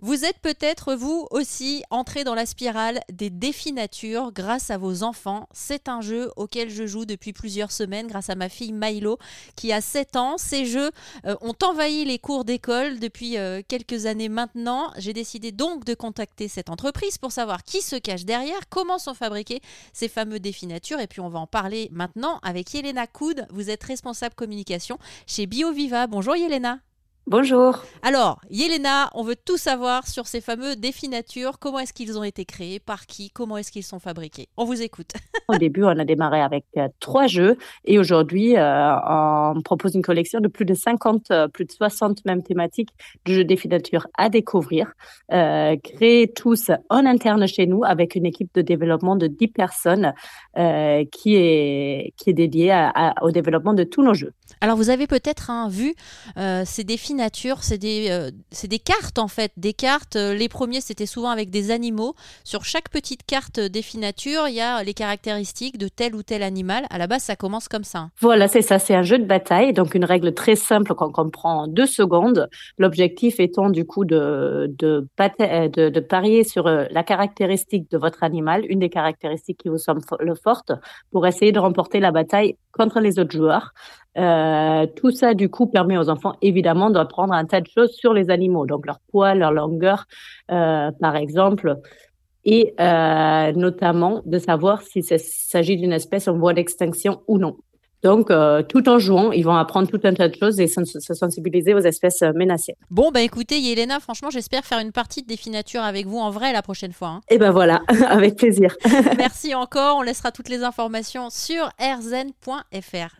Vous êtes peut-être vous aussi entré dans la spirale des défis nature grâce à vos enfants. C'est un jeu auquel je joue depuis plusieurs semaines grâce à ma fille Milo qui a 7 ans. Ces jeux euh, ont envahi les cours d'école depuis euh, quelques années maintenant. J'ai décidé donc de contacter cette entreprise pour savoir qui se cache derrière, comment sont fabriqués ces fameux défis nature et puis on va en parler maintenant avec Yelena Koud. Vous êtes responsable communication chez BioViva. Bonjour Yelena. Bonjour. Alors, Yelena, on veut tout savoir sur ces fameux défis nature. Comment est-ce qu'ils ont été créés? Par qui? Comment est-ce qu'ils sont fabriqués? On vous écoute. Au début, on a démarré avec euh, trois jeux et aujourd'hui, euh, on propose une collection de plus de 50, euh, plus de 60 même thématiques de jeux défis nature à découvrir, créés tous en interne chez nous avec une équipe de développement de 10 personnes qui, est, qui est dédiée au développement de tous nos jeux. Alors, vous avez peut-être hein, vu ces défis nature, c'est des, euh, des cartes en fait. Des cartes, euh, les premiers c'était souvent avec des animaux. Sur chaque petite carte défi nature, il y a les caractéristiques de tel ou tel animal. À la base, ça commence comme ça. Voilà, c'est ça. C'est un jeu de bataille. Donc une règle très simple qu'on comprend en deux secondes. L'objectif étant du coup de, de, euh, parier sur la caractéristique de votre animal, une des caractéristiques qui vous semble le forte, pour essayer de remporter la bataille contre les autres joueurs. Euh, tout ça, du coup, permet aux enfants, évidemment, d'apprendre un tas de choses sur les animaux, donc leur poids, leur longueur, euh, par exemple, et euh, notamment de savoir s'il s'agit d'une espèce en voie d'extinction ou non. Donc, euh, tout en jouant, ils vont apprendre tout un tas de choses et se sensibiliser aux espèces menacées. Bon, bah écoutez, Yelena, franchement, j'espère faire une partie de défi nature avec vous en vrai la prochaine fois. Hein. Et eh ben voilà, avec plaisir. Merci encore. On laissera toutes les informations sur rzen.fr.